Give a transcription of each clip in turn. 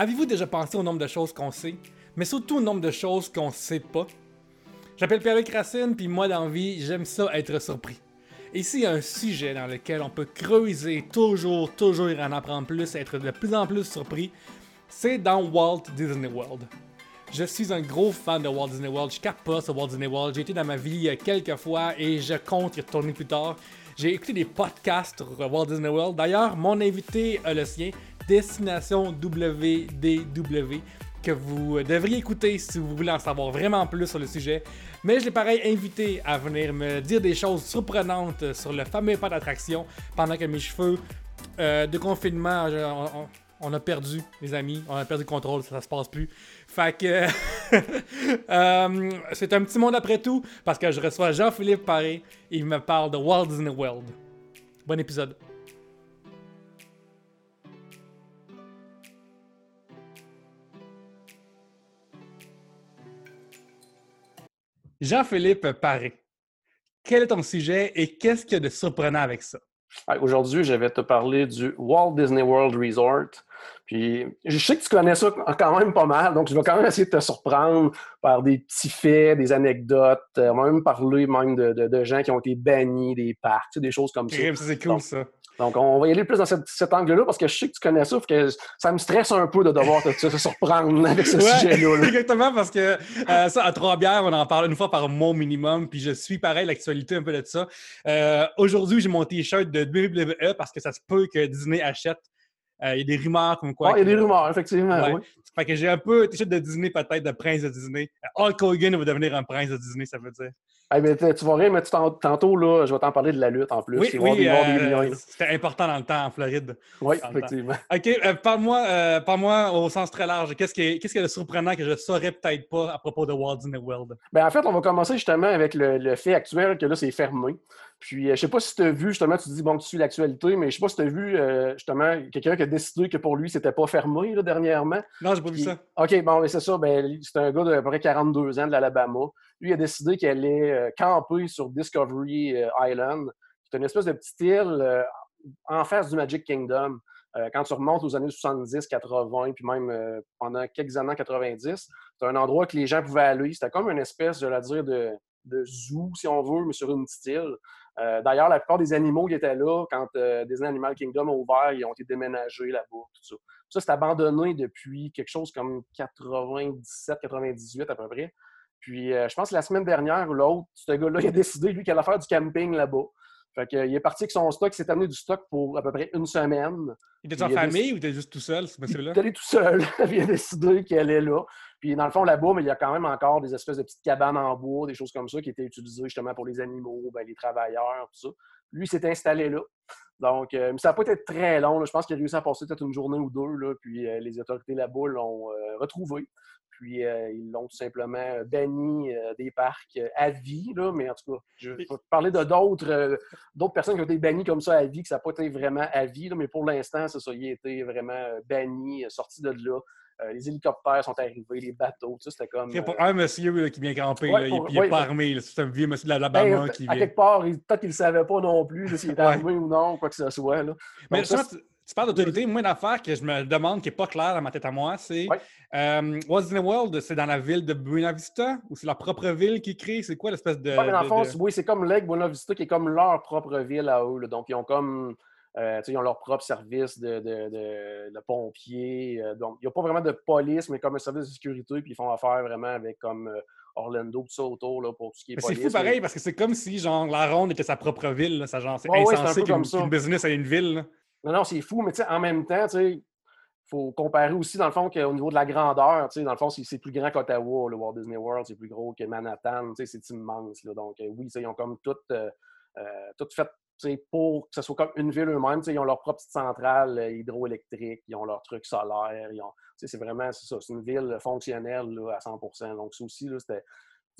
Avez-vous déjà pensé au nombre de choses qu'on sait, mais surtout au nombre de choses qu'on sait pas? J'appelle Pierre-Luc Racine, puis moi, dans vie, j'aime ça être surpris. Ici, il y a un sujet dans lequel on peut creuser toujours, toujours en apprendre plus, être de plus en plus surpris. C'est dans Walt Disney World. Je suis un gros fan de Walt Disney World. Je pas sur Walt Disney World. J'ai été dans ma vie quelques fois et je compte y retourner plus tard. J'ai écouté des podcasts sur Walt Disney World. D'ailleurs, mon invité a le sien. Destination WDW que vous devriez écouter si vous voulez en savoir vraiment plus sur le sujet. Mais je l'ai pareil invité à venir me dire des choses surprenantes sur le fameux pas d'attraction pendant que mes cheveux euh, de confinement, on, a perdu, les amis, on a perdu le contrôle, ça, se passe plus. Fait que euh, c'est un petit monde après tout parce que je reçois Jean-Philippe Paré, il me parle de Walt Disney World. Bon épisode. Jean-Philippe Paré, quel est ton sujet et qu'est-ce qu'il y a de surprenant avec ça? Aujourd'hui, je vais te parler du Walt Disney World Resort. Puis, je sais que tu connais ça quand même pas mal, donc je vais quand même essayer de te surprendre par des petits faits, des anecdotes. On va même parler même de, gens qui ont été bannis des parcs, des choses comme ça. C'est cool, ça. Donc, on va y aller plus dans cet angle-là parce que je sais que tu connais ça, que ça me stresse un peu de devoir te, surprendre avec ce sujet-là. Exactement, parce que euh, ça, à Trois-Bières, on en parle une fois par mois minimum, puis je suis pareil l'actualité un peu de ça. Euh, aujourd'hui, j'ai mon t-shirt de WWE parce que ça se peut que Disney achète euh, il y a des rumeurs comme quoi. Ah, il y a des rumeurs, effectivement. Oui. Fait que j'ai un peu t-shirt de Disney, peut-être de prince de Disney. Hulk Hogan va devenir un prince de Disney, ça veut dire. Tu vas rien, mais tantôt, là, je vais t'en parler de la lutte en plus. Oui, oui euh, c'était important dans le temps en Floride. Oui, effectivement. OK, euh, parle-moi euh, parle au sens très large. Qu'est-ce qui, est, est surprenant que je ne saurais peut-être pas à propos de Walt Disney World? Ben, en fait, on va commencer justement avec le, le fait actuel que là, c'est fermé. Puis, je ne sais pas si tu as vu, justement, tu dis, bon, tu suis l'actualité, mais je ne sais pas si tu as vu, justement, quelqu'un qui a décidé que pour lui, c'était pas fermé, là, dernièrement. Non, j'ai pas vu ça. OK, bon, c'est ça. Ben, c'est un gars de près 42 ans de l'Alabama. Lui, a décidé qu'elle allait euh, camper sur Discovery euh, Island. C'est une espèce de petite île euh, en face du Magic Kingdom. quand tu remontes aux années 70, 80, puis même pendant quelques années 90, c'est un endroit que les gens pouvaient aller. C'était comme une espèce, je vais dire, de, zoo, si on veut, mais sur une petite île. D'ailleurs, la plupart des animaux qui étaient là, quand Disney Animal Kingdom a ouvert, ils ont été déménagés là-bas, tout ça. Ça, c'est abandonné depuis quelque chose comme 97-98 à peu près. Puis, euh, je pense que la semaine dernière ou l'autre, ce gars-là, il a décidé, lui, qu'il allait faire du camping là-bas. Fait qu'il est parti avec son stock, il s'est amené du stock pour à peu près une semaine. Il était en famille ou il était juste tout seul, ce monsieur-là? Il était tout seul. il a décidé qu'il allait là. Puis dans le fond, là-bas, mais il y a quand même encore des espèces de petites cabanes en bois, des choses comme ça, qui étaient utilisées justement pour les animaux, ben, les travailleurs, tout ça. Lui, il s'est installé là. Donc, euh, ça n'a pas été très long. Je pense qu'il a réussi à passer peut-être une journée ou deux. Là, puis euh, les autorités là-bas l'ont retrouvé. Puis euh, ils l'ont tout simplement banni euh, des parcs à vie. Là, mais en tout cas, je vais parler de d'autres, euh, d'autres personnes qui ont été bannies comme ça à vie, que ça n'a pas été vraiment à vie. Là, mais pour l'instant, c'est ça. Il a été vraiment banni, sorti de là. les hélicoptères sont arrivés, les bateaux, tout ça, c'était comme. C'est pour un monsieur qui vient camper, là, il n'est pas armé, c'est un vieux monsieur de l'Alabama ben, qui vient. À quelque part, peut-être qu'il ne savait pas non plus s'il était armé ou non, quoi que ce soit. Là. Mais ça, tu parles d'autorité. Moi, une affaire que je me demande qui n'est pas claire dans ma tête à moi, c'est euh, Walt Disney World, c'est dans la ville de Buena Vista ou c'est leur propre ville qui crée? C'est quoi l'espèce de. Oui, c'est comme Lake Buena Vista qui est comme leur propre ville à eux. Donc, ils ont comme. Euh, ils ont leur propre service de, de, pompiers. Euh, donc, il n'y a pas vraiment de police, mais comme un service de sécurité, puis ils font affaire vraiment avec comme Orlando, tout ça autour là, pour tout ce qui est police. C'est fou pareil, parce que c'est comme si genre la ronde était sa propre ville. Ça, genre, c'est insensé qu'une business ait une ville. Non, non, c'est fou, mais en même temps, il faut comparer aussi, dans le fond, qu'au niveau de la grandeur, dans le fond, c'est plus grand qu'Ottawa, le Walt Disney World, c'est plus gros que Manhattan, c'est immense. Là, donc, euh, oui, ils ont comme tout, euh, euh, fait pour que ce soit comme une ville eux-mêmes. Ils ont leur propre petite centrale hydroélectrique, ils ont leur truc solaire. C'est vraiment ça, c'est une ville fonctionnelle là, à 100% Donc, ça aussi, c'était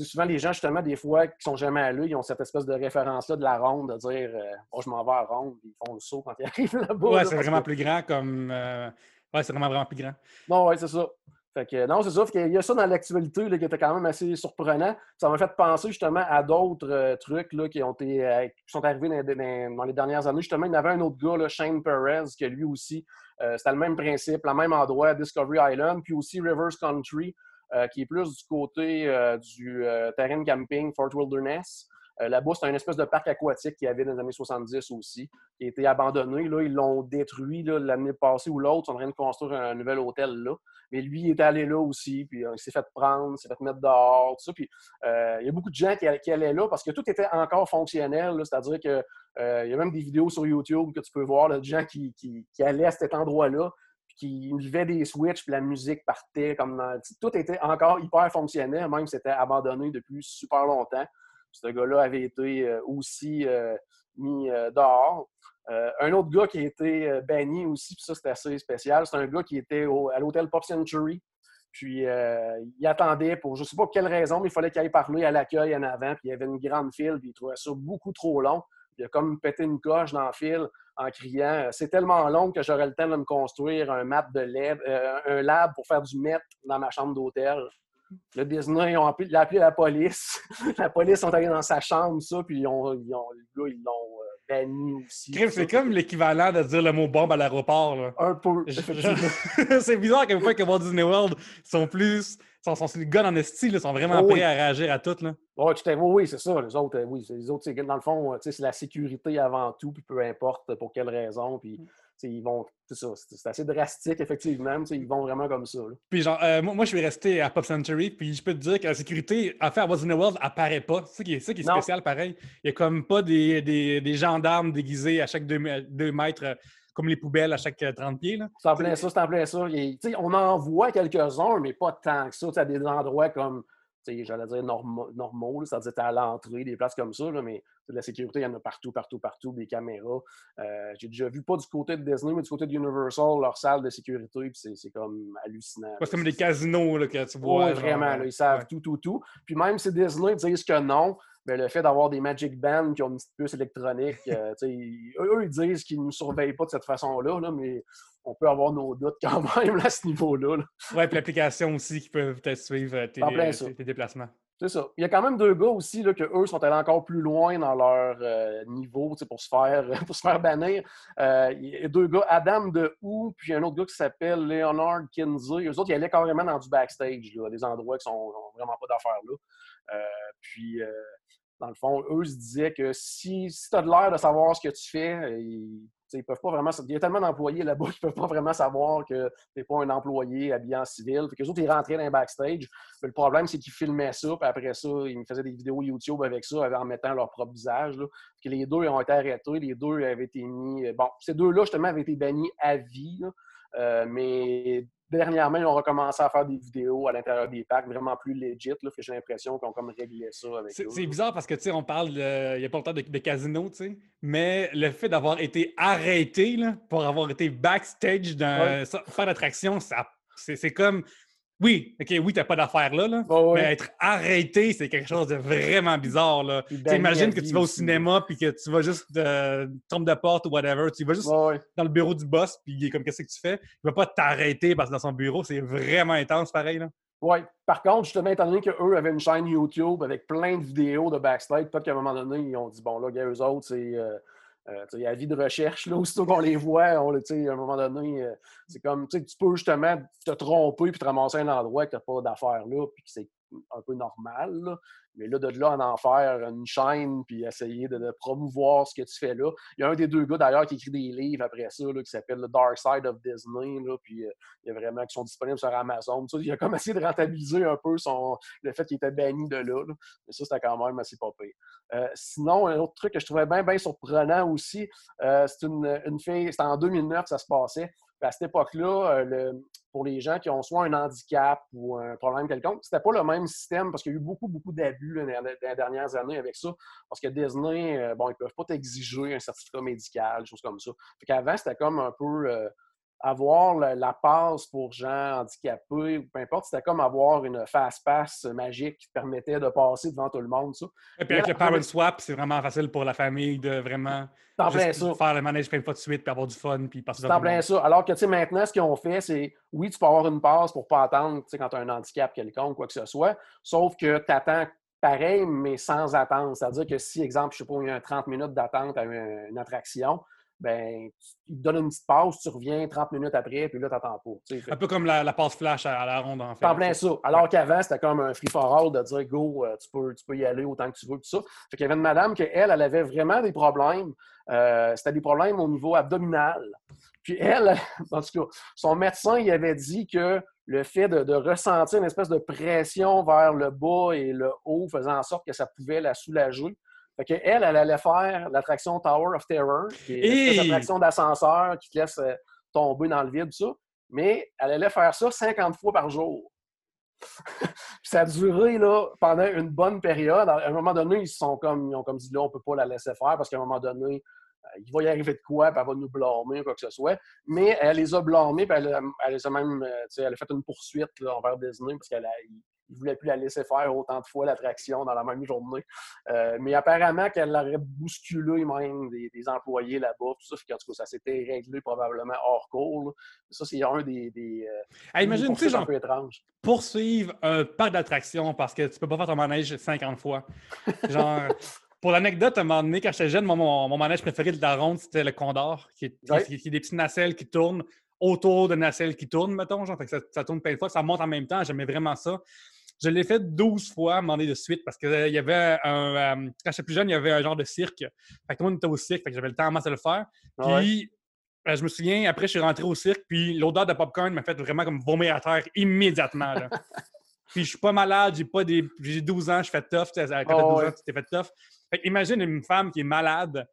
souvent, les gens, justement, des fois, qui sont jamais allés, ils ont cette espèce de référence-là de la ronde, de dire euh, oh, je m'en vais à ronde, ils font le saut quand ils arrivent là-bas. Ouais, c'est vraiment plus grand comme. Euh, ouais, c'est vraiment, vraiment plus grand. Non, ouais, c'est ça. Fait que, non, c'est ça. Fait il y a ça dans l'actualité qui était quand même assez surprenant. Ça m'a fait penser justement à d'autres euh, trucs là, qui, ont été, euh, qui sont arrivés dans, les dernières années. Justement, il y avait un autre gars, là, Shane Perez, qui lui aussi, euh, c'était le même principe, le même endroit, Discovery Island, puis aussi Rivers Country, qui est plus du côté du terrain camping Fort Wilderness. Là-bas, c'est un espèce de parc aquatique qu'il y avait dans les années 70 aussi, qui a été abandonné. Là, ils l'ont détruit l'année passée ou l'autre. Ils sont en train de construire un nouvel hôtel là. Mais lui, il est allé là aussi, puis euh, il s'est fait prendre, il s'est fait mettre dehors, tout ça. Puis euh, il y a beaucoup de gens qui, allaient là parce que tout était encore fonctionnel. C'est-à-dire qu'il euh, y a même des vidéos sur YouTube que tu peux voir de gens qui, allaient à cet endroit-là, qui vivaient des switches, puis la musique partait. comme Tout était encore hyper fonctionnel, même c'était abandonné depuis super longtemps. Ce gars-là avait été aussi mis dehors. Euh, un autre gars qui a été euh, banni aussi, puis ça, c'était assez spécial. C'est un gars qui était à l'hôtel Pop Century. Puis euh, il attendait pour je ne sais pas quelle raison, mais il fallait qu'il aille parler à l'accueil en avant. Puis il y avait une grande file, puis il trouvait ça beaucoup trop long. il a comme pété une coche dans la file en criant C'est tellement long que j'aurais le temps de me construire un map de lab, un lab pour faire du MET dans ma chambre d'hôtel. Le Disney, ils ont appelé, la police. la police sont allés dans sa chambre, ça, puis ils ont, ils ont, ils l'ont aussi. C'est comme l'équivalent de dire le mot bombe à l'aéroport. Un peu. c'est bizarre qu'à fois que Walt Disney World sont plus. Sont, sont, les gars en esti, ils sont vraiment prêts à réagir à tout. Là. oui, oui, c'est ça. Les autres, euh, oui, les autres, dans le fond, c'est la sécurité avant tout, puis peu importe pour quelle raison. Puis mm ils vont. C'est ça, c'est assez drastique, effectivement. Ils vont vraiment comme ça. Puis, genre, euh, moi, je suis resté à Pop Century, puis je peux te dire que la sécurité à faire à What's in the World apparaît pas. C'est ça qui est, ça qui est spécial, pareil. Il n'y a comme pas des, des, des, gendarmes déguisés à chaque deux, mètres, euh, comme les poubelles à chaque 30 euh, pieds. C'est en plein ça, c'est en plein ça. on en voit quelques-uns, mais pas tant que ça. À des endroits comme j'allais dire normaux, c'est-à-dire à l'entrée, des places comme ça, mais de la sécurité, il y en a partout, partout, partout, des caméras. Euh, j'ai déjà vu, pas du côté de Disney, mais du côté de Universal, leur salle de sécurité, puis c'est comme hallucinant. C'est comme des casinos là, que tu vois. Oui, vraiment, ils savent tout, tout, tout. Puis même si Disney disent que non, ben, le fait d'avoir des Magic Bands qui ont une petite puce électronique, euh, eux, ils disent qu'ils ne nous surveillent pas de cette façon-là, là, mais on peut avoir nos doutes quand même à ce niveau-là. Oui, puis l'application aussi qui peut peut-être suivre euh, tes, déplacements. C'est ça. Il y a quand même deux gars aussi là, que eux sont allés encore plus loin dans leur euh, niveau pour se faire pour se faire bannir. il y a deux gars, Adam de Ou, puis un autre gars qui s'appelle Leonard Kinsey. Eux autres, ils allaient carrément dans du backstage, là, des endroits qui sont vraiment pas d'affaires là. Puis dans le fond, eux se disaient que si, si tu as de l'air de savoir ce que tu fais, ils, ils peuvent pas vraiment. Il y a tellement d'employés là-bas qui peuvent pas vraiment savoir que tu n'es pas un employé habillé en civil. Fait que les autres, ils rentraient dans un backstage. Le problème, c'est qu'ils filmaient ça, puis après ça, ils me faisaient des vidéos YouTube avec ça, en mettant leur propre visage. Les deux ont été arrêtés, les deux avaient été mis. Bon, ces deux-là, justement, avaient été bannis à vie. Euh, mais dernièrement, ils ont recommencé à faire des vidéos à l'intérieur des parcs vraiment plus legit. Là, j'ai l'impression qu'ils ont comme réglé ça avec C'est bizarre parce que, tu sais, on parle, il n'y a pas longtemps de, de casino, tu sais, mais le fait d'avoir été arrêté là, pour avoir été backstage dans faire l'attraction, c'est comme oui, OK, oui, t'as pas d'affaires là, là mais être arrêté, c'est quelque chose de vraiment bizarre. Là. Imagine que tu vas au cinéma puis que tu vas juste euh, tomber de porte ou whatever, tu vas juste dans le bureau du boss puis il est comme qu'est-ce que tu fais? Il va pas t'arrêter parce que dans son bureau, c'est vraiment intense pareil. Là. Oui. Par contre, justement, étant donné qu'eux avaient une chaîne YouTube avec plein de vidéos de backstage, peut-être qu'à un moment donné, ils ont dit bon là, gars, eux autres, c'est. Euh, euh, il y a la vie de recherche, là, aussitôt qu'on les voit, on, à un moment donné, euh, c'est comme, tu peux justement te tromper puis te ramasser un endroit que tu n'as pas d'affaires là, puis que c'est un peu normal. Mais là, de là en en faire une chaîne puis essayer de, promouvoir ce que tu fais là. Il y a un des deux gars d'ailleurs qui écrit des livres après ça là, qui s'appelle The Dark Side of Disney. Là, puis euh, il y a vraiment qui sont disponibles sur Amazon. il a comme essayé de rentabiliser un peu son, le fait qu'il était banni de là, Mais ça, c'était quand même assez pas euh, sinon, un autre truc que je trouvais bien, bien surprenant aussi, euh, c'est une, une fille, c'était en 2009 ça se passait à cette époque-là, euh, pour les gens qui ont soit un handicap ou un problème quelconque, c'était pas le même système parce qu'il y a eu beaucoup, beaucoup d'abus dans les dernières années avec ça. Parce que Disney, euh, bon, ils peuvent pas t'exiger un certificat médical, des choses comme ça. Fait qu'avant, c'était comme un peu. Euh, avoir la, passe pour gens handicapés ou peu importe. C'était comme avoir une fast-pass magique qui permettait de passer devant tout le monde. Ça. Et puis avec le Power Swap, c'est vraiment facile pour la famille de vraiment faire le plein de fois de suite, puis avoir du fun, puis passer devant plein ça. Alors que maintenant, ce qu'ils ont fait, c'est oui, tu peux avoir une passe pour pas attendre quand tu as un handicap quelconque, quoi que ce soit, sauf que tu attends pareil, mais sans attendre. C'est-à-dire que si, exemple, je sais pas, il y a 30 minutes d'attente à une attraction, ben, il te donne une petite pause, tu reviens 30 minutes après, puis là, tu n'attends pas. Un peu comme la, passe flash à, la ronde, en fait. En plein ça. Alors qu'avant, c'était comme un free-for-all de dire go, euh, tu, peux, tu peux y aller autant que tu veux, tout ça. Fait qu'il y avait une madame qui, elle, elle avait vraiment des problèmes. Euh, c'était des problèmes au niveau abdominal. Puis elle, en tout cas, son médecin, il avait dit que le fait de, de, ressentir une espèce de pression vers le bas et le haut faisait en sorte que ça pouvait la soulager. Fait elle, elle allait faire l'attraction Tower of Terror, qui est une attraction d'ascenseur qui te laisse euh, tomber dans le vide, ça. Mais elle allait faire ça 50 fois par jour. ça a duré là, pendant une bonne période. À un moment donné, ils, sont comme, ils ont comme dit là, on ne peut pas la laisser faire parce qu'à un moment donné, euh, il va y arriver de quoi, puis elle va nous blâmer, quoi que ce soit. Mais elle les a blâmés, puis elle, elle, les a même, euh, elle a fait une poursuite là, envers Disney parce qu'elle a, il ne voulait plus la laisser faire autant de fois l'attraction dans la même journée. Euh, mais apparemment qu'elle aurait bousculé même des, employés là-bas, tout ça. En tout cas, ça s'était réglé probablement hors cours. Ça, c'est un des, des, euh, imagine, tu étrange. Poursuivre un parc d'attractions parce que tu peux pas faire ton manège 50 fois. Genre. Pour l'anecdote, à un moment donné, quand j'étais jeune, mon, mon, manège préféré de la ronde, c'était le Condor, qui est, des petites nacelles qui tournent autour de nacelles qui tournent, mettons. Genre, ça, ça, tourne plein de fois, ça monte en même temps. J'aimais vraiment ça. Je l'ai fait 12 fois, à de suite, parce qu'il euh, y avait un. Euh, quand j'étais plus jeune, il y avait un genre de cirque. Fait que tout le monde était au cirque, fait que j'avais le temps à de le faire. Puis, euh, je me souviens, après, je suis rentré au cirque, puis l'odeur de popcorn m'a fait vraiment comme vomir à terre immédiatement. puis, je suis pas malade, j'ai pas des. J'ai 12 ans, je fais tough. Quand t'as 12 ans, tu t'es fait tough. Fait imagine une femme qui est malade,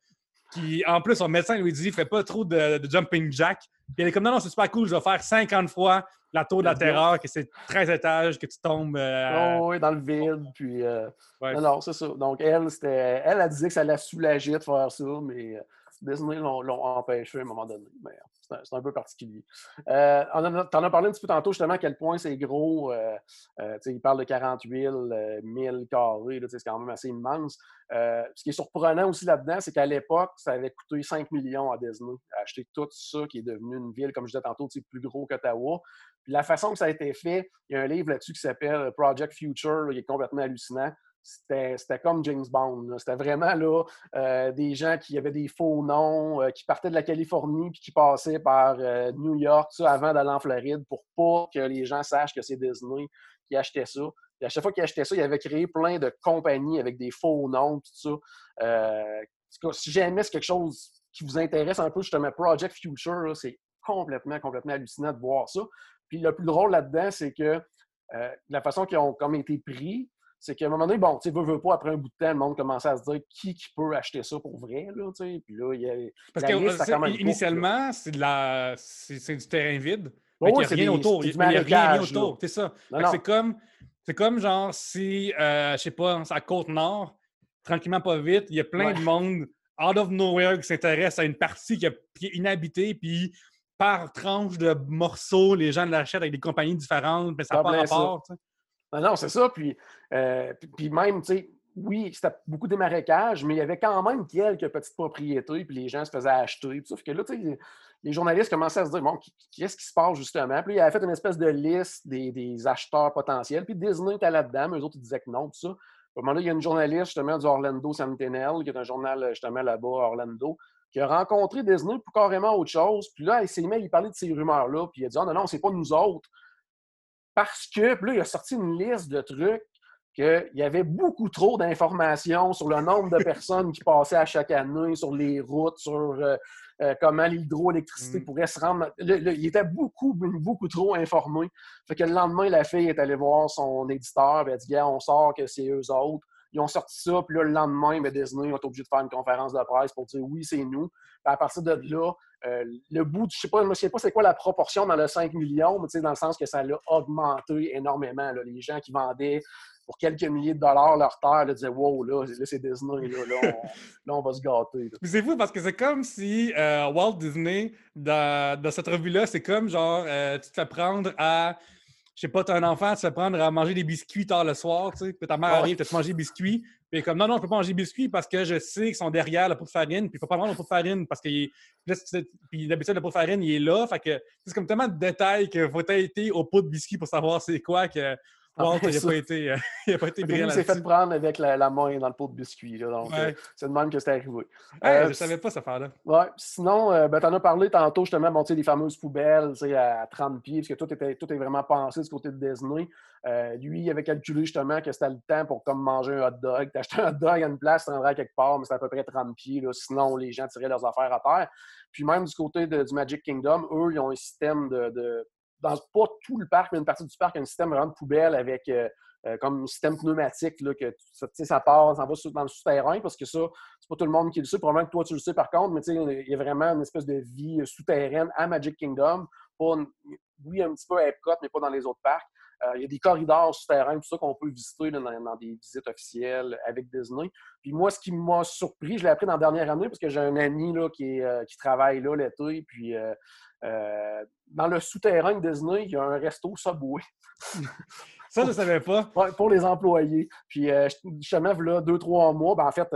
qui, en plus, son médecin lui dit, fais pas trop de, de jumping jack. Puis elle est comme, non, non, c'est super cool, je vais faire 50 fois la tour de la terreur, que c'est 13 étages, que tu tombes. Euh, oh, oui, dans le vide. Puis, euh, Non, c'est ça. Donc, elle, c'était, elle, a dit que ça l'a soulagé de faire ça, mais euh, Disney l'ont empêché à un moment donné. Mais c'est un, peu particulier. Euh, tu en as parlé un petit peu tantôt, justement, à quel point c'est gros. Euh, euh, il parle de 48 000 carrés, c'est quand même assez immense. ce qui est surprenant aussi là-dedans, c'est qu'à l'époque, ça avait coûté 5 millions à Disney, acheter tout ça qui est devenu une ville, comme je disais tantôt, plus gros qu'Ottawa. Puis la façon que ça a été fait, il y a un livre là-dessus qui s'appelle Project Future, qui est complètement hallucinant c'était comme James Bond. C'était vraiment là, euh, des gens qui avaient des faux noms, euh, qui partaient de la Californie puis qui passaient par euh, New York avant d'aller en Floride pour pas que les gens sachent que c'est Disney qui achetait ça. Et à chaque fois qu'ils achetaient ça, ils avaient créé plein de compagnies avec des faux noms, tout ça. si jamais c'est quelque chose qui vous intéresse un peu, justement, Project Future, c'est complètement, complètement hallucinant de voir ça. Puis le plus drôle là-dedans, c'est que la façon qu'ils ont comme été pris, c'est qu'à un moment donné, bon, tu veux, veux pas, après un bout de temps, le monde commençait à se dire qui, qui peut acheter ça pour vrai, là, tu sais. Puis là, il y a. Parce que initialement, c'est de la. C'est du terrain vide. il n'y a rien autour. Il n'y a rien, autour. C'est ça. C'est comme. C'est comme genre si, euh, je sais pas, à Côte-Nord, tranquillement pas vite, il y a plein de monde out of nowhere qui s'intéresse à une partie qui, est inhabitée, puis par tranche de morceaux, les gens l'achètent avec des compagnies différentes, mais ça n'a pas rapport. Non, non, c'est ça. Puis, euh, puis, même, tu sais, oui, c'était beaucoup des marécages, mais il y avait quand même quelques petites propriétés, puis les gens se faisaient acheter. Sauf que là, les journalistes commençaient à se dire, bon, qu'est-ce qui se passe justement? Puis il avait fait une espèce de liste des, acheteurs potentiels, puis Disney était là-dedans, mais eux autres, disaient que non, tout ça. À un moment là, il y a une journaliste justement du Orlando Sentinel, qui est un journal justement là-bas, Orlando, qui a rencontré Disney pour carrément autre chose. Puis là, il s'est mis à lui parler de ces rumeurs-là, puis il a dit, oh, non, non, c'est pas nous autres. Parce que, puis là, il a sorti une liste de trucs qu'il y avait beaucoup trop d'informations sur le nombre de personnes qui passaient à chaque année, sur les routes, sur euh, euh, comment l'hydroélectricité mm. pourrait se rendre. il était beaucoup, beaucoup trop informé. Fait que le lendemain, la fille est allée voir son éditeur et elle a dit on sort que c'est eux autres. Ils ont sorti ça, puis là, le lendemain, ben, Disney être obligé de faire une conférence de presse pour dire oui, c'est nous. Puis à partir de là, euh, le bout, je sais pas, je ne sais pas c'est quoi la proportion dans le 5 millions, mais dans le sens que ça l'a augmenté énormément. Les gens qui vendaient pour quelques milliers de dollars leur terre, là, disaient Wow, là, c'est Disney, là, on, va se gâter. c'est fou parce que c'est comme si euh, Walt Disney, dans, dans cette revue-là, c'est comme genre, euh, tu te fais prendre à je sais pas, tu as un enfant, tu te prendre à manger des biscuits tard le soir, tu sais, puis ta mère arrive, tu te manger des biscuits, puis comme non, non, je peux pas manger des biscuits parce que je sais qu'ils sont derrière le pot de farine, puis il faut pas prendre le pot de farine parce que puis d'habitude, le pot de farine, il est là, fait que c'est comme tellement de détails qu'il faut être au pot de biscuits pour savoir c'est quoi que Bon, il n'a pas été, euh, il pas été brillant. Il s'est fait prendre avec la, main dans le pot de biscuits. donc, euh, c'est de même que c'était arrivé. Euh, je ne savais pas cette affaire-là. Ouais. Sinon, ben, tu en as parlé tantôt, justement, bon, des fameuses poubelles à 30 pieds, parce que tout, était, tout est vraiment pensé du côté de Disney. lui, il avait calculé justement que c'était le temps pour comme manger un hot dog. Tu acheté un hot dog à une place, tu rendrais quelque part, mais c'est à peu près 30 pieds. Là, sinon, les gens tiraient leurs affaires à terre. Puis même du côté du Magic Kingdom, eux, ils ont un système de dans pas tout le parc, mais une partie du parc, un système vraiment de poubelle avec euh, euh, comme un système pneumatique, là, que ça part, ça va dans le souterrain, parce que ça, c'est pas tout le monde qui le sait. Probablement que toi, tu le sais par contre, mais il y a vraiment une espèce de vie euh, souterraine à Magic Kingdom. Pas oui, un petit peu à Epcot, mais pas dans les autres parcs. Il y a des corridors souterrains, tout ça qu'on peut visiter dans, des visites officielles avec Disney. Puis moi, ce qui m'a surpris, je l'ai appris dans la dernière année parce que j'ai un ami là, qui, qui travaille là l'été. Puis euh, dans le souterrain de Disney, il y a un resto Subway. Ça, je ne savais pas. pour les employés. Puis, euh, justement, là, deux, trois mois, ben, en fait,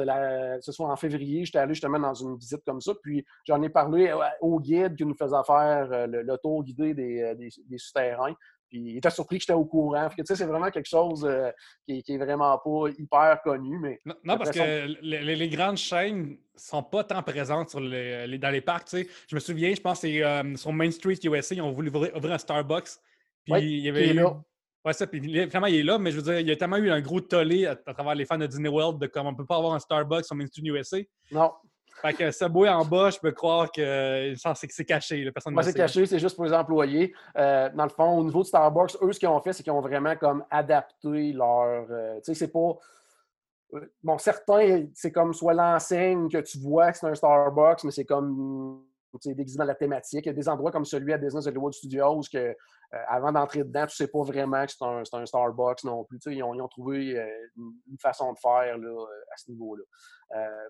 ce soit en février, j'étais allé justement dans une visite comme ça. Puis, j'en ai parlé au guide qui nous faisait faire euh, le, tour guidé des, des, souterrains. Puis il était surpris que j'étais au courant. c'est vraiment quelque chose qui, qui, est vraiment pas hyper connu. Mais non, parce que les, grandes chaînes sont pas tant présentes sur les, dans les parcs. Je me souviens, je pense que c'est euh, sur Main Street USA, ils ont voulu ouvrir, un Starbucks. Puis il y avait. là. Ouais, ça, puis finalement, il est là, mais je veux dire, il y a tellement eu un gros tollé à, travers les fans de Disney World de comme on peut pas avoir un Starbucks sur Main Street USA. Non. Fait que Subway en bas, je peux croire que c'est caché. Personne c'est caché, c'est juste pour les employés. Euh, dans le fond, au niveau de Starbucks, eux, ce qu'ils ont fait, c'est qu'ils ont vraiment comme adapté leur. Euh, tu sais, c'est pas. Euh, bon, certains, c'est comme soit l'enseigne que tu vois que c'est un Starbucks, mais c'est comme déguisé dans la thématique. Il y a des endroits comme celui à Business Hollywood Studios que, euh, avant d'entrer dedans, tu ne sais pas vraiment que c'est un, Starbucks non plus. Ils ont, ils ont, trouvé euh, une, façon de faire là, euh, à ce niveau-là.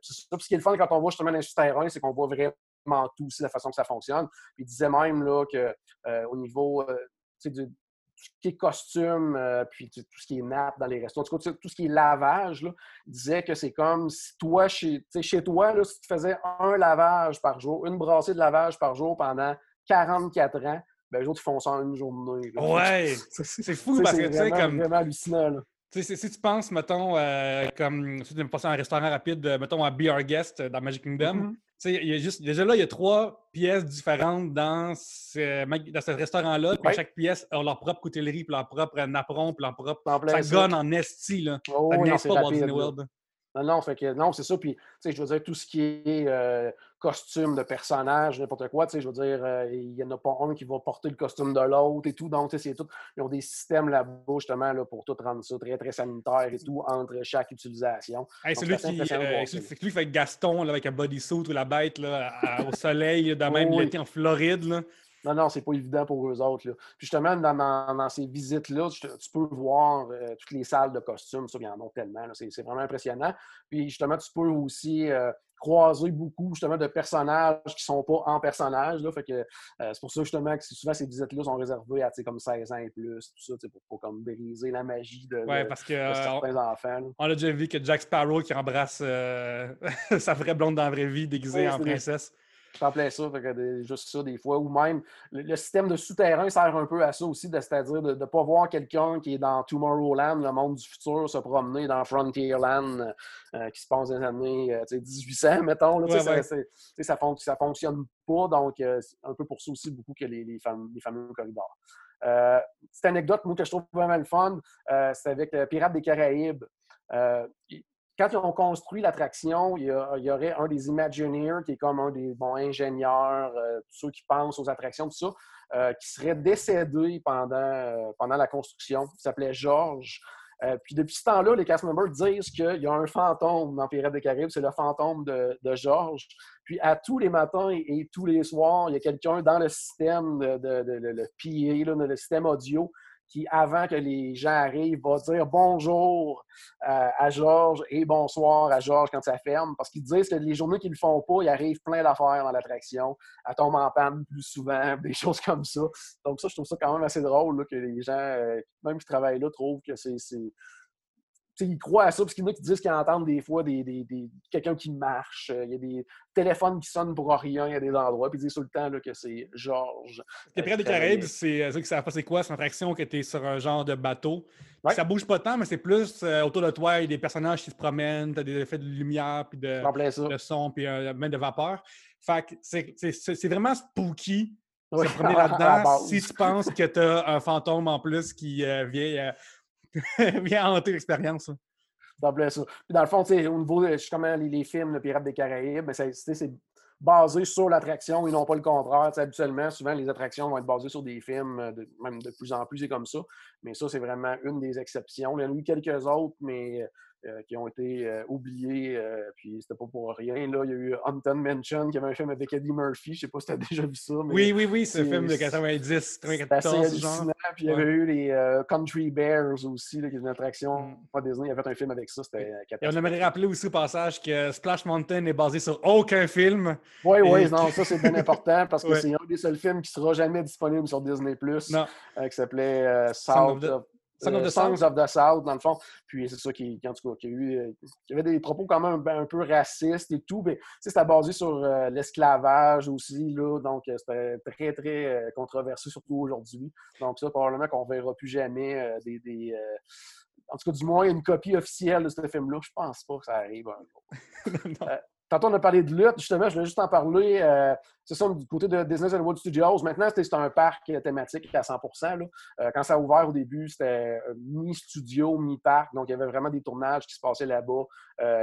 ce qui est le fun quand on voit justement dans le souterrain, c'est qu'on voit vraiment tout aussi la façon que ça fonctionne. Puis il disait même là, qu'au niveau du, ce qui est costume, euh, puis tout ce qui est nappe dans les restaurants, tout, ce qui est lavage, là, disait que c'est comme si toi, chez, chez toi, là, si tu faisais un lavage par jour, une brassée de lavage par jour pendant 44 ans, ben, les autres, font ça en une journée. Ouais! c'est fou parce que, c'est comme... vraiment hallucinant. Si, tu penses, mettons, euh, comme si tu me passer un restaurant rapide, mettons à Be Our Guest dans Magic Kingdom, mm-hmm il y a juste, déjà là, il y a trois pièces différentes dans ce, dans ce restaurant-là. Chaque pièce a leur propre coutellerie, puis leur propre napperon, puis leur propre. Ça gonne en esti. Là. Oh, ça pas Walt Disney World. Non, non, fait que, non, c'est ça. Puis, tu sais, je veux dire, tout ce qui est euh, costume de personnage, n'importe quoi, tu sais, je veux dire, euh, il n'y en a pas un qui va porter le costume de l'autre et tout. Donc, tu sais, c'est tout. Ils ont des systèmes là-bas, justement, là, pour tout rendre ça très, très sanitaire et tout entre chaque utilisation. c'est lui qui euh, lui fait Gaston là, avec un bodysuit ou la bête là, au soleil, dans même l'été en Floride. Là. Non, non, c'est pas évident pour eux autres. Là. Puis justement, dans, ces visites-là, tu, peux voir euh, toutes les salles de costumes. Ça, il y en a tellement. C'est vraiment impressionnant. Puis justement, tu peux aussi euh, croiser beaucoup justement de personnages qui sont pas en personnage. Là. Fait que euh, c'est pour ça justement que souvent ces visites-là sont réservées à comme 16 ans et plus, tout ça, pour pas comme briser la magie de, ouais, parce que, certains enfants. On a déjà vu que Jack Sparrow qui embrasse sa vraie blonde dans la vraie vie déguisée en princesse. Je en plein ça, juste ça des fois. Ou même, le, système de souterrain sert un peu à ça aussi, c'est-à-dire de ne pas voir quelqu'un qui est dans Tomorrowland, le monde du futur, se promener dans Frontierland euh, qui se passe dans les années 1800, euh, mettons. Ça, ça, fonctionne pas, donc euh, c'est un peu pour ça aussi beaucoup que les, les, fameux, corridors. cette anecdote, moi, que je trouve vraiment le fun, c'est avec Pirates des Caraïbes quand ils ont construit l'attraction, il, y aurait un des Imagineers, qui est comme un des bons ingénieurs, euh, ceux qui pensent aux attractions, tout ça, euh, qui serait décédé pendant, euh, pendant la construction. Il s'appelait Georges. puis depuis ce temps-là, les cast members disent qu'il y a un fantôme dans Pirates des Caraïbes, c'est le fantôme de, de George. Puis à tous les matins et, tous les soirs, il y a quelqu'un dans le système de, le PA, le système audio, qui, avant que les gens arrivent, va dire bonjour euh, à Georges et bonsoir à Georges quand ça ferme. Parce qu'ils disent que les journées qu'ils ne le font pas, il arrive plein d'affaires dans l'attraction. Elle tombe en panne plus souvent, des choses comme ça. Donc ça, je trouve ça quand même assez drôle que les gens, euh, même qui travaillent là, trouvent que c'est ils croient à ça, parce qu'il y en a qui disent qu'ils entendent des fois des, des, quelqu'un qui marche, euh, il y a des téléphones qui sonnent pour rien il y a des endroits, puis ils disent tout le temps là, que c'est Georges. Les Pirates des Caraïbes, c'est euh, ça qui savent pas c'est quoi, c'est une attraction qui était sur un genre de bateau? Ça bouge pas tant, mais c'est plus euh, autour de toi, il y a des personnages qui se promènent, tu as des effets de lumière, puis de, de son, puis même de vapeur. Fait que c'est vraiment spooky. se promener là-dedans si tu penses que tu as un fantôme en plus qui vient Bien hanter l'expérience. Puis dans le fond, au niveau de justement les, les films, le Pirates des Caraïbes, ben, c'est basé sur l'attraction et non pas le contraire. habituellement, souvent, les attractions vont être basées sur des films, euh, même de plus en plus, c'est comme ça. Mais ça, c'est vraiment une des exceptions. Il y en a eu quelques autres, mais euh, qui ont été euh, oubliés, euh, puis c'était pas pour rien. Là, il y a eu Haunted Mansion, qui avait un film avec Eddie Murphy, je sais pas si tu as déjà vu ça. Mais oui, oui, oui, ce film de 90, 94, genre. Puis il y avait eu les Country Bears aussi, là, qui est une attraction, mm. pas Disney, il avait fait un film avec ça, c'était Et on aimerait rappeler aussi au passage que Splash Mountain est basé sur aucun film. Oui, oui, non, ça c'est bien important, parce que c'est un des seuls films qui sera jamais disponible sur Disney+, qui s'appeltait South of... Songs of, the Songs of the South, dans le fond. Puis c'est ça qui, en tout cas, qui a eu. Euh, y avait des propos quand même un, peu racistes et tout. Mais c'était basé sur euh, l'esclavage aussi, là. Donc euh, c'était très, très controversé, surtout aujourd'hui. Donc ça, probablement qu'on ne verra plus jamais des. des en tout cas, du moins, une copie officielle de ce film-là. Je pense pas que ça arrive un jour. Tantôt, on a parlé de lutte. Justement, je voulais juste en parler. Euh, c'est ça, du côté de Disney Hollywood Studios. Maintenant, c'est un parc thématique à 100% euh, Quand ça a ouvert au début, c'était euh, mi-studio, mi-parc. Donc, il y avait vraiment des tournages qui se passaient là-bas.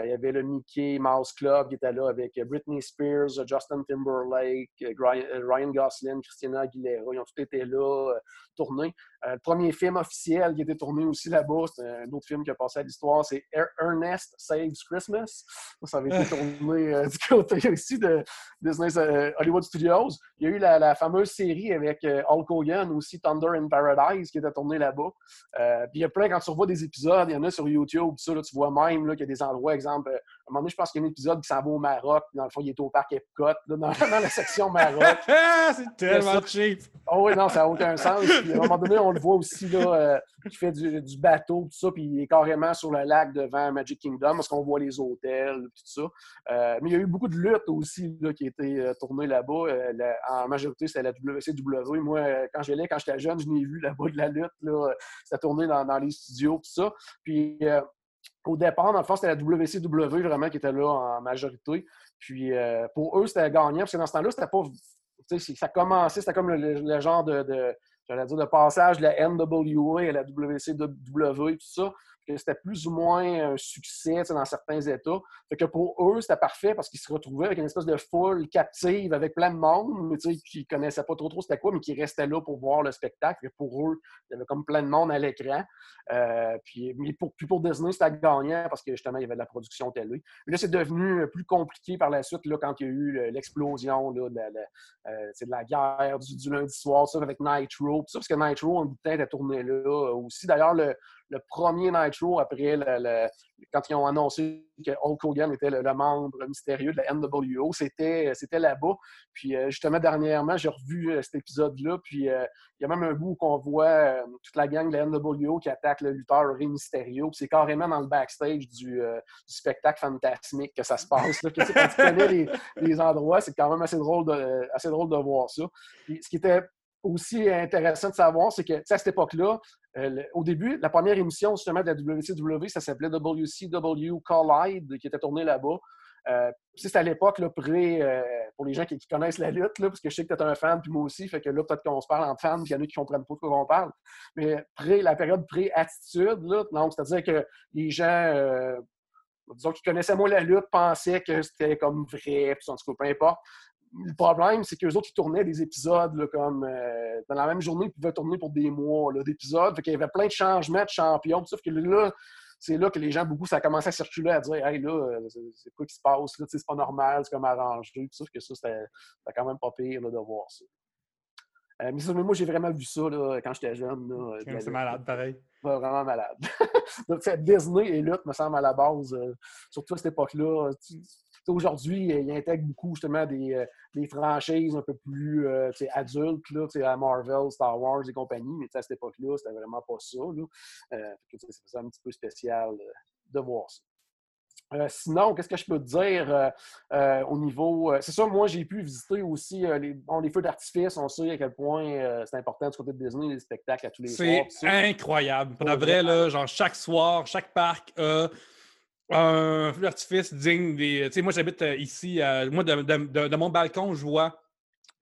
il y avait le Mickey Mouse Club qui était là avec Britney Spears, Justin Timberlake, Ryan Gosling, Christina Aguilera. Ils ont tous été là, tournés. Le premier film officiel qui était tourné aussi là-bas, c'est un autre film qui a passé à l'histoire, c'est Ernest Saves Christmas. Ça avait été tourné euh, du côté aussi de Disney euh, Hollywood Studios. Il y a eu la, fameuse série avec euh, Hulk Hogan aussi, Thunder in Paradise, qui était tournée là-bas. puis il y a plein, quand tu revois des épisodes, il y en a sur YouTube, ça, tu vois même qu'il y a des endroits, exemple, à un moment donné, je pense qu'il y a un épisode qui s'en va au Maroc, dans le fond, il est au parc Epcot, dans, la section Maroc. c'est tellement cheap! Oh oui, non, ça n'a aucun sens. Puis, à un moment donné, on le voit aussi, là, qui fait du, bateau, tout ça, puis il est carrément sur le lac devant Magic Kingdom, parce qu'on voit les hôtels, tout ça. mais il y a eu beaucoup de luttes aussi là, qui étaient euh, tournées là-bas. Euh, en majorité, c'était la WCW. Moi, euh, quand j'allais, quand j'étais jeune, je n'ai vu là-bas de la lutte. Là, c'était tourné dans, les studios, tout ça. Puis au départ, dans le fond, c'était la WCW vraiment qui était là en majorité. Puis pour eux, c'était gagnant, parce que dans ce temps-là, c'était pas. Ça commençait, c'était comme le, genre de j'allais dire, de passage de la NWA à la WCW, tout ça c'était plus ou moins un succès dans certains États. Fait que pour eux, c'était parfait parce qu'ils se retrouvaient avec une espèce de foule captive avec plein de monde, mais qui ne connaissaient pas trop trop c'était quoi, mais qui restaient là pour voir le spectacle. Pour eux, il y avait comme plein de monde à l'écran. Euh, puis, mais pour, Disney, c'était gagnant parce que justement, il y avait de la production télé. Mais là, c'est devenu plus compliqué par la suite là, quand il y a eu l'explosion de, la, euh, de la guerre du, lundi soir, ça, avec Nitro. Ça, parce que Nitro, en bout de temps, tourné là aussi. D'ailleurs, le, le premier Nitro après le, quand ils ont annoncé que Hulk Hogan était le, membre mystérieux de la NWO, c'était, là-bas. Puis euh, justement, dernièrement, j'ai revu euh, cet épisode-là. Puis euh, il y a même un bout qu'on voit toute la gang de la NWO qui attaque le lutteur Rey Mysterio. c'est carrément dans le backstage du, spectacle fantasmique que ça se passe. Quand tu connais les, endroits, c'est quand même assez drôle de, assez drôle de voir ça. ce qui était aussi intéressant de savoir, c'est que à cette époque-là, euh, au début, la première émission justement de la WCW, ça s'appelait WCW Collide, qui était tournée là-bas. Euh, c'est à l'époque, pré, euh, pour les gens qui, connaissent la lutte, là, parce que je sais que tu es un fan, puis moi aussi, fait que là, peut-être qu'on se parle entre fans, puis il y en a qui comprennent pas de quoi on parle. Mais pré, la période pré-attitude, donc c'est-à-dire que les gens, disons, qui connaissaient moins la lutte, pensaient que c'était comme vrai, puis en tout cas, peu importe. Le problème, c'est qu'eux autres, ils tournaient des épisodes là, comme euh, dans la même journée, ils pouvaient tourner pour des mois d'épisodes. Fait qu'il y avait plein de changements de champions. Sauf que là, c'est là que les gens, beaucoup, ça a commencé à circuler, à dire Hey, là, euh, c'est quoi qui se passe? Là, c'est pas normal, c'est comme arrangé. Sauf que ça, c'était quand même pas pire là, de voir ça. Euh, mais, moi, j'ai vraiment vu ça là, quand j'étais jeune. C'est malade, pareil. vraiment malade. Donc, Disney et lutte, me semble, à la base, surtout à cette époque-là aujourd'hui, il intègre beaucoup justement des, euh, des franchises un peu plus euh, adultes, là, à Marvel, Star Wars et compagnie, mais à cette époque-là, c'était vraiment pas ça. Euh, c'est un petit peu spécial de voir ça. sinon, qu'est-ce que je peux te dire au niveau. c'est ça, moi, j'ai pu visiter aussi les, les feux d'artifice. On sait à quel point c'est important du côté de Disney, les spectacles à tous les soirs. C'est incroyable. Pour vrai, là, genre, chaque soir, chaque parc a un feu d'artifice digne des. Tu sais, moi, j'habite euh, ici. Euh, moi, de, mon balcon, je vois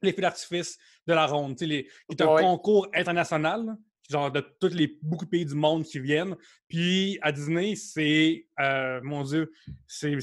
les feux d'artifice de la ronde. Tu sais, les, qui est un concours international, genre de tous les beaucoup de pays du monde qui viennent. Puis à Disney, c'est. Euh, mon Dieu, c'est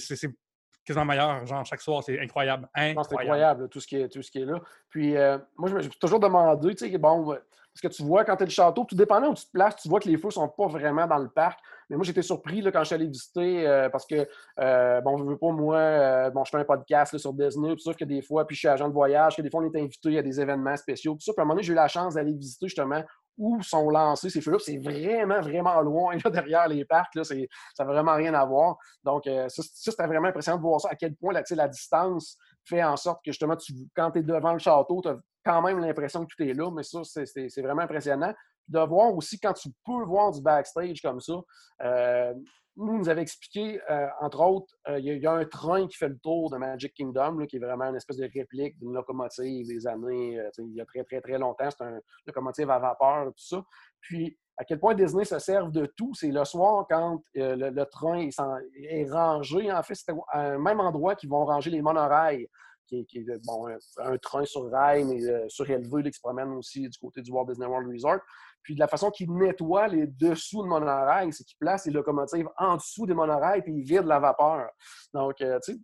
quasiment meilleur. Genre, chaque soir, c'est incroyable. C'est incroyable, tout ce, qui est, tout ce qui est là. Puis, moi, je me suis toujours demandé, tu sais, bon, parce que tu vois, quand tu es le château, tout dépendant où tu te places, tu vois que les feux ne sont pas vraiment dans le parc. Mais moi, j'étais surpris là, quand je suis allé visiter euh, parce que, euh, bon, je veux pas, moi, euh, bon, je fais un podcast sur Disney, tout ça, que des fois, puis je suis agent de voyage, que des fois, on est invité à des événements spéciaux, tout ça. Puis à un moment donné, j'ai eu la chance d'aller visiter justement où sont lancés ces feux-là. C'est vraiment, vraiment loin là, derrière les parcs. Là, ça n'a vraiment rien à voir. Donc, ça, c'était vraiment impressionnant de voir ça, à quel point la, la distance fait en sorte que justement, tu, quand tu es devant le château, tu as quand même l'impression que tout est là, mais ça, c'est vraiment impressionnant. de voir aussi quand tu peux voir du backstage comme ça. Euh, nous, nous avait expliqué, euh, entre autres, euh, il y, a un train qui fait le tour de Magic Kingdom, qui est vraiment une espèce de réplique d'une locomotive des années, il y a très, très, très longtemps. C'est une locomotive à vapeur, tout ça. Puis, à quel point Disney se serve de tout, c'est le soir quand le, train est, rangé. En fait, c'est un même endroit qu'ils vont ranger les monorails qui est, bon, un, train sur rail, mais euh, surélevé, qui se promène aussi du côté du Walt Disney World Resort. Puis de la façon qu'il nettoie les dessous de monorail, c'est qu'il place les locomotives en dessous des monorails puis il vide la vapeur. Donc, euh, tu sais,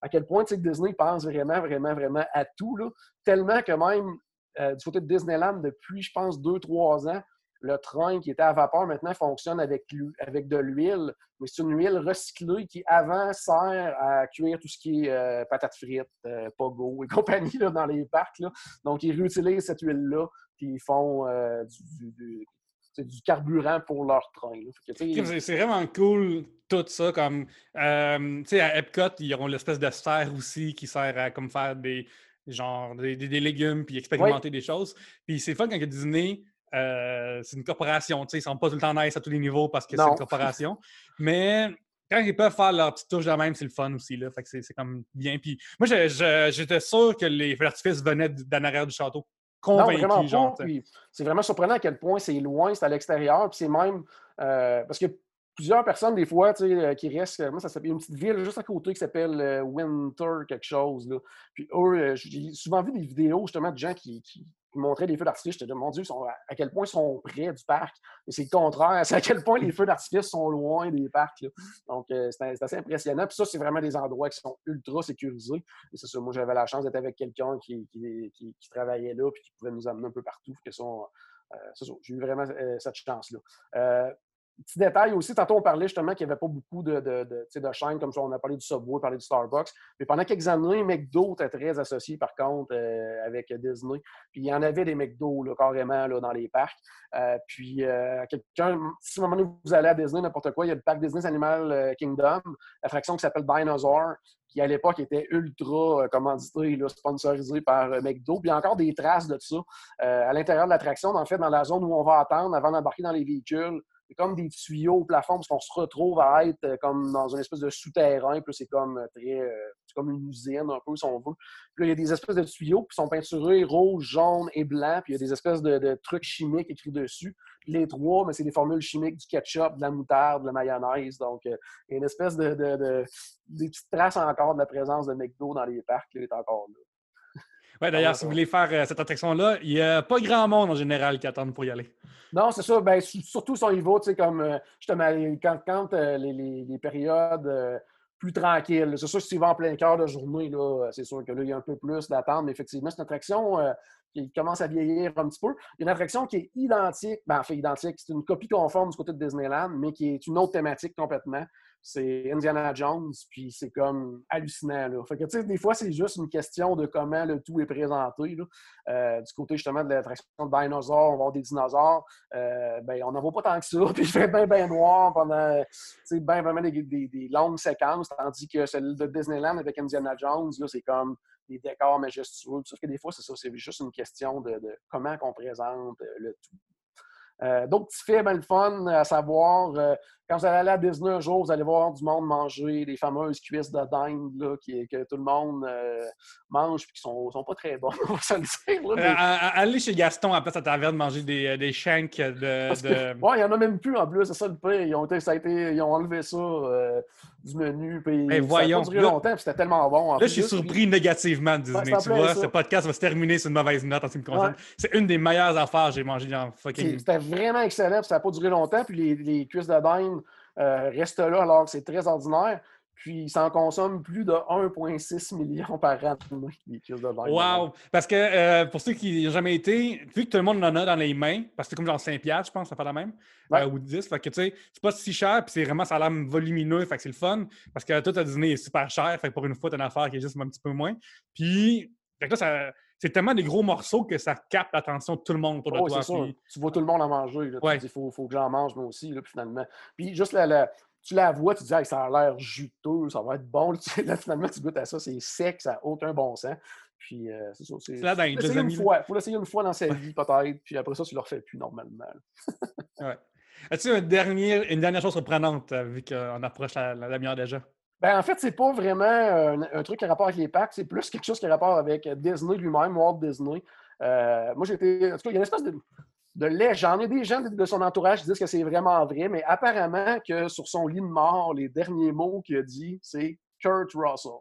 à quel point Disney pense vraiment, vraiment, vraiment à tout, là, tellement que même euh, du côté de Disneyland, depuis, je pense, deux, trois ans, le train qui était à vapeur maintenant fonctionne avec, avec de l'huile, mais c'est une huile recyclée qui avant sert à cuire tout ce qui est euh, patates frites, euh, pogo et compagnie dans les parcs. Donc, ils réutilisent cette huile-là, puis ils font euh, du, du, carburant pour leur train. C'est vraiment cool tout ça. Comme, tu sais, à Epcot, ils auront l'espèce de serre aussi qui sert à comme faire des, genre, des, légumes puis expérimenter des choses. Puis c'est fun quand il y a Disney euh, c'est une corporation, tu sais, ils sont pas tout le temps nice à tous les niveaux parce que c'est une corporation. Mais quand ils peuvent faire leur petite touche de même, c'est le fun aussi. Là. Fait que c'est comme bien. Puis moi, j'étais sûr que les feux d'artifice venaient d'en arrière du château. Convaincu, genre. C'est vraiment surprenant à quel point c'est loin, c'est à l'extérieur. Puis c'est même. Euh, parce que plusieurs personnes, des fois, tu sais, euh, qui restent. Moi, ça s'appelle une petite ville juste à côté qui s'appelle Winter, quelque chose. Là. Puis eux, j'ai souvent vu des vidéos justement de gens qui, montrer des feux d'artifice, dis, mon Dieu, à quel point ils sont près du parc. c'est le contraire, c'est à quel point les feux d'artifice sont loin des parcs. Donc, euh, c'est assez impressionnant. Puis ça, c'est vraiment des endroits qui sont ultra sécurisés. Et c'est ça, moi, j'avais la chance d'être avec quelqu'un qui, travaillait là, puis qui pouvait nous amener un peu partout. Que euh, j'ai eu vraiment euh, cette chance-là. Petit détail aussi, tantôt on parlait justement qu'il n'y avait pas beaucoup de, de, de, chaînes, comme ça, on a parlé du Subway, on a parlé du Starbucks. Mais pendant quelques années, McDo était très associé par contre euh, avec Disney. Puis il y en avait des McDo carrément là, dans les parcs. Euh, puis euh, quelqu'un, si un moment donné vous allez à Disney, n'importe quoi, il y a le parc Disney Animal Kingdom, la fraction qui s'appelle Dinosaur, qui à l'époque était ultra commandité, là, sponsorisé par McDo. Puis il y a encore des traces de ça à l'intérieur de l'attraction, en fait, dans la zone où on va attendre avant d'embarquer dans les véhicules comme des tuyaux au plafond parce qu'on se retrouve à être euh, comme dans une espèce de souterrain. Puis c'est comme euh, très. Euh, c'est comme une usine un peu, si on veut. Puis là, il y a des espèces de tuyaux qui sont peinturés rouge, jaune et blanc. Puis il y a des espèces de, trucs chimiques écrits dessus. les trois, mais c'est des formules chimiques du ketchup, de la moutarde, de la mayonnaise. Donc, il y a une espèce de, des petites traces encore de la présence de McDo dans les parcs qui est encore là. Oui, d'ailleurs, si vous voulez faire cette attraction-là, il n'y a pas grand monde en général qui attendent pour y aller. Non, c'est ça. Ben, surtout son niveau, tu sais, comme euh, justement, quand, quand euh, les, les, périodes euh, plus tranquille. C'est sûr que si tu vas en plein cœur de journée, c'est sûr que là, il y a un peu plus d'attente. Mais effectivement, c'est une attraction euh, qui commence à vieillir un petit peu. Il y a une attraction qui est identique, ben, en fait, identique, c'est une copie conforme du côté de Disneyland, mais qui est une autre thématique complètement c'est Indiana Jones, puis c'est comme hallucinant. Là. Fait que, des fois, c'est juste une question de comment le tout est présenté. Euh, du côté, justement, de l'attraction de dinosaures, on va des dinosaures. Euh, ben, on n'en voit pas tant que ça, puis il fait bien, bien noir pendant, bien, vraiment des, longues séquences, tandis que celle de Disneyland avec Indiana Jones, là, c'est comme des décors majestueux. Sauf que des fois, c'est ça, c'est juste une question de, comment on présente euh, le tout. D'autres petits faits bien le fun à savoir, quand vous allez aller à Disney un jour, vous allez voir du monde manger les fameuses cuisses de dinde là, qui, que tout le monde euh, mange et qui sont, sont pas très bonnes, on va se le dire. allez chez Gaston à place à taverne manger des, des shanks de. Oui, il n'y en a même plus en plus, c'est ça le pire. Ils ont, ça a été, ils ont enlevé ça du menu. Puis ben, voyons. Ça a duré longtemps, c'était tellement bon. là, je suis surpris négativement de Disney. tu vois, ce podcast va se terminer sur une mauvaise note en ce qui me concerne. C'est une des meilleures affaires que j'ai mangées dans fucking. C'était vraiment excellent, ça n'a pas duré longtemps. Puis les, les cuisses de dinde euh, restent là alors que c'est très ordinaire. Puis, ils s'en consomment plus de 1,6 million par an, les de. Wow! Parce que euh, pour ceux qui n'ont jamais été, vu que tout le monde en a dans les mains, parce que c'est comme genre 5 je pense, ça pas la même, euh, ou 10, fait que tu sais, c'est pas si cher, puis c'est vraiment, ça a l'air volumineux, fait que c'est le fun, parce que tout à Disney est super cher, fait que pour une fois, t'as une affaire qui est juste un petit peu moins. Puis, fait que là, ça c'est tellement des gros morceaux que ça capte l'attention de tout le monde autour de oh, toi. Tu vois tout le monde en manger. Il faut, faut, que j'en mange moi aussi, là, finalement. Puis juste la, tu la vois, tu te dis ça a l'air juteux, ça va être bon. Là, finalement, tu goûtes à ça, c'est sec, ça n'a aucun bon sens. Puis euh, c'est ça. C'est là une fois. Il faut l'essayer une fois dans sa vie, peut-être. Puis après ça, tu ne le refais plus normalement. ouais. As-tu une dernière, une dernière chose surprenante, euh, vu qu'on approche la, la demi-heure déjà? Ben, en fait, c'est pas vraiment un, truc qui a rapport avec les packs, c'est plus quelque chose qui a rapport avec Disney lui-même, Walt Disney. Euh, moi, j'étais. En tout cas, il y a une espèce de, de légende. Il y a des gens de, son entourage qui disent que c'est vraiment vrai, mais apparemment que sur son lit de mort, les derniers mots qu'il a dit, c'est Kurt Russell.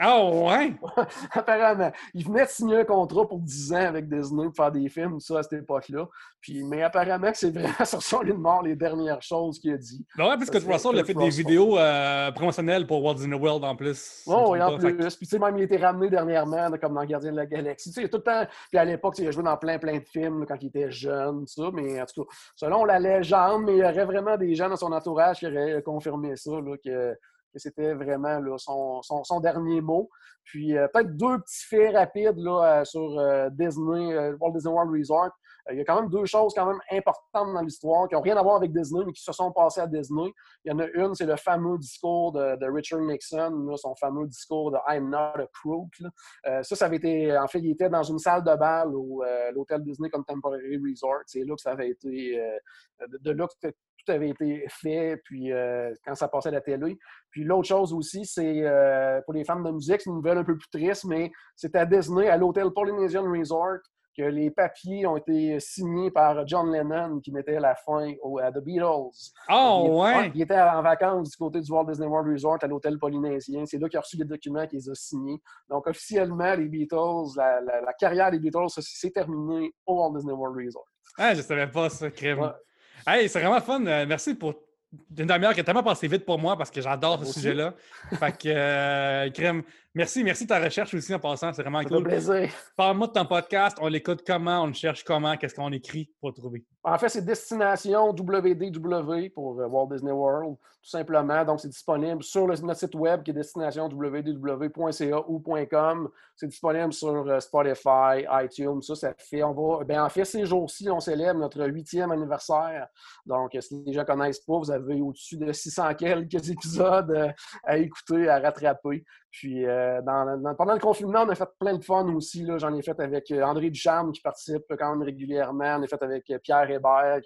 Ah ouais? Apparemment. Il venait de signer un contrat pour 10 ans avec Disney pour faire des films, ça, à cette époque-là. Puis, mais apparemment que c'est vraiment sur son lit de mort les dernières choses qu'il a dit. Ben ouais, parce que Russell a fait des vidéos euh, promotionnelles pour Walt Disney World en plus. Oh, oui, en plus. Puis, tu sais, même il a été ramené dernièrement, comme dans Gardien de la Galaxie. Tu sais, tout le temps. Puis à l'époque, il a joué dans plein, plein de films quand il était jeune, ça. Mais en tout cas, selon la légende, mais il y aurait vraiment des gens dans son entourage qui auraient confirmé ça, là, que c'était vraiment son, dernier mot. Puis euh, peut-être deux petits faits rapides là, euh, sur euh, Disney, Walt Disney World Resort. il y a quand même deux choses quand même importantes dans l'histoire qui n'ont rien à voir avec Disney, mais qui se sont passées à Disney. Il y en a une, c'est le fameux discours de, Richard Nixon, son fameux discours de I'm not a crook. ça, ça avait été, en fait, il était dans une salle de bal au l'hôtel Disney Contemporary Resort. C'est là que ça avait été, de, de là que tout avait été fait, puis euh, quand ça passait à la télé. Puis l'autre chose aussi, c'est euh, pour les fans de musique, c'est une nouvelle un peu plus triste, mais c'est à Disney, à l'hôtel Polynesian Resort, que les papiers ont été signés par John Lennon qui mettait la fin à The Beatles. Oh, ouais! Il était en vacances du côté du Walt Disney World Resort à l'hôtel polynésien. C'est là qu'il a reçu les documents qu'il a signés. Donc, officiellement, les Beatles, la, carrière des Beatles s'est terminée au Walt Disney World Resort. Ah, je savais pas ça, crème. Hey, c'est vraiment fun. Euh, merci pour une demi-heure qui a tellement passé vite pour moi parce que j'adore ce sujet-là. Fait que, euh, Crème, Merci, merci de ta recherche aussi en passant, c'est vraiment cool. plaisir. Parle-moi de ton podcast, on l'écoute comment, on le cherche comment, qu'est-ce qu'on écrit pour trouver? En fait, c'est Destination WDW pour euh, Walt Disney World, tout simplement. Donc, c'est disponible sur notre site web qui est destination www.ca ou .com. C'est disponible sur euh, Spotify, iTunes, ça, ça fait. On va, ben, en fait, ces jours-ci, on célèbre notre huitième anniversaire. Donc, si les gens ne connaissent pas, vous avez au-dessus de 600 quelques épisodes euh, à écouter, à rattraper. Puis euh, pendant le confinement, on a fait plein de fun aussi. J'en ai fait avec euh, André Ducharme qui participe quand même régulièrement. On a fait avec euh, Pierre Hébert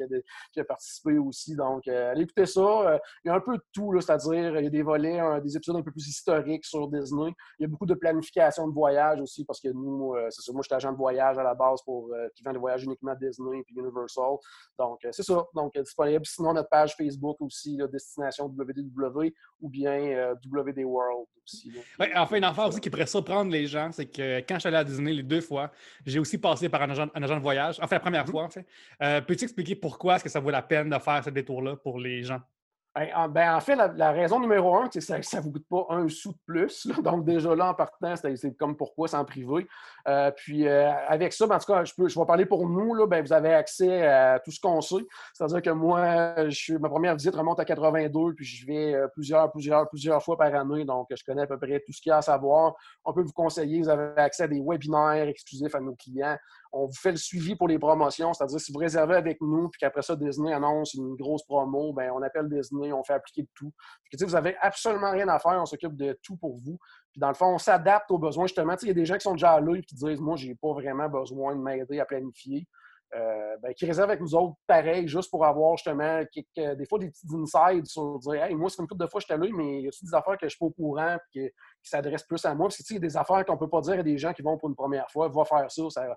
qui a, participé aussi. Donc, allez écouter ça. il y a un peu de tout, c'est-à-dire il y a des volets, des épisodes un peu plus historiques sur Disney. Il y a beaucoup de planification de voyage aussi parce que nous, c'est ça, moi je suis agent de voyage à la base pour qui vend des voyages uniquement Disney et Universal. Donc, c'est ça. Donc, disponible. Sinon, notre page Facebook aussi, Destination WWW ou bien WD World aussi. Ouais, enfin, une affaire aussi qui pourrait surprendre les gens, c'est que quand je suis allé à Disney les deux fois, j'ai aussi passé par un agent, un agent de voyage. Enfin, la première mm-hmm. fois, en fait. Euh, peux-tu expliquer pourquoi est-ce que ça vaut la peine de faire ce détour-là pour les gens? Ben, ben, en fait, la, raison numéro un, c'est que ça ne vous coûte pas un sou de plus. Donc, déjà là, en partant, c'est comme pourquoi s'en priver. Euh, puis, euh, avec ça, ben, en tout cas, je, peux, je vais parler pour nous. Là, ben, vous avez accès à tout ce qu'on sait. C'est-à-dire que moi, je ma première visite remonte à 82, puis je vais euh, plusieurs, plusieurs, plusieurs fois par année. Donc, je connais à peu près tout ce qu'il y a à savoir. On peut vous conseiller. Vous avez accès à des webinaires exclusifs à nos clients on vous fait le suivi pour les promotions, c'est-à-dire si vous réservez avec nous, puis qu'après ça, Disney annonce une grosse promo, ben on appelle Disney, on fait appliquer tout. Vous n'avez absolument rien à faire, on s'occupe de tout pour vous. Puis dans le fond, on s'adapte aux besoins. Justement, il y a des gens qui sont déjà là et qui disent Moi, j'ai pas vraiment besoin de m'aider à planifier. Euh, ben, qui réservent avec nous autres pareil, juste pour avoir justement des fois des petits insides sur dire Hey, moi, c'est une couple de fois je suis mais y a des affaires que je suis pas au courant et qui, s'adressent plus à moi? Parce que il y a des affaires qu'on peut pas dire à des gens qui vont pour une première fois, va faire ça, ça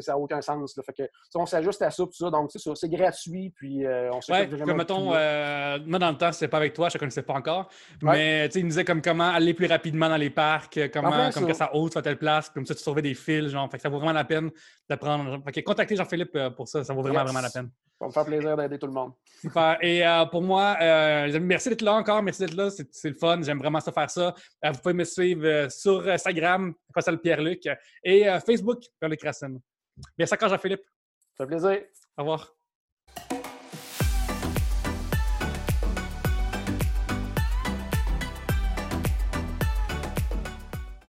ça n'a aucun sens. Fait que, on s'ajuste à ça, tout ça. Donc, c'est gratuit. Puis, euh, on ouais, comme mettons, euh, moi, dans le temps, c'était pas avec toi, je ne connaissais pas encore. Mais il nous disait comme comment aller plus rapidement dans les parcs, comment comme que ça haute sur telle place, comme ça, tu sauves des fils. Genre, fait que ça vaut vraiment la peine d'apprendre. Fait que contactez Jean-Philippe euh, pour ça, ça vaut vraiment, vraiment la peine. Ça va me faire plaisir d'aider tout le monde. Super. Et pour moi, merci d'être là encore. Merci d'être là. C'est le fun. J'aime vraiment ça faire ça. vous pouvez me suivre sur Instagram, le Pierre-Luc, et Facebook, Pierre-Luc Racine. Merci encore, Jean-Philippe. Ça fait plaisir. Au revoir.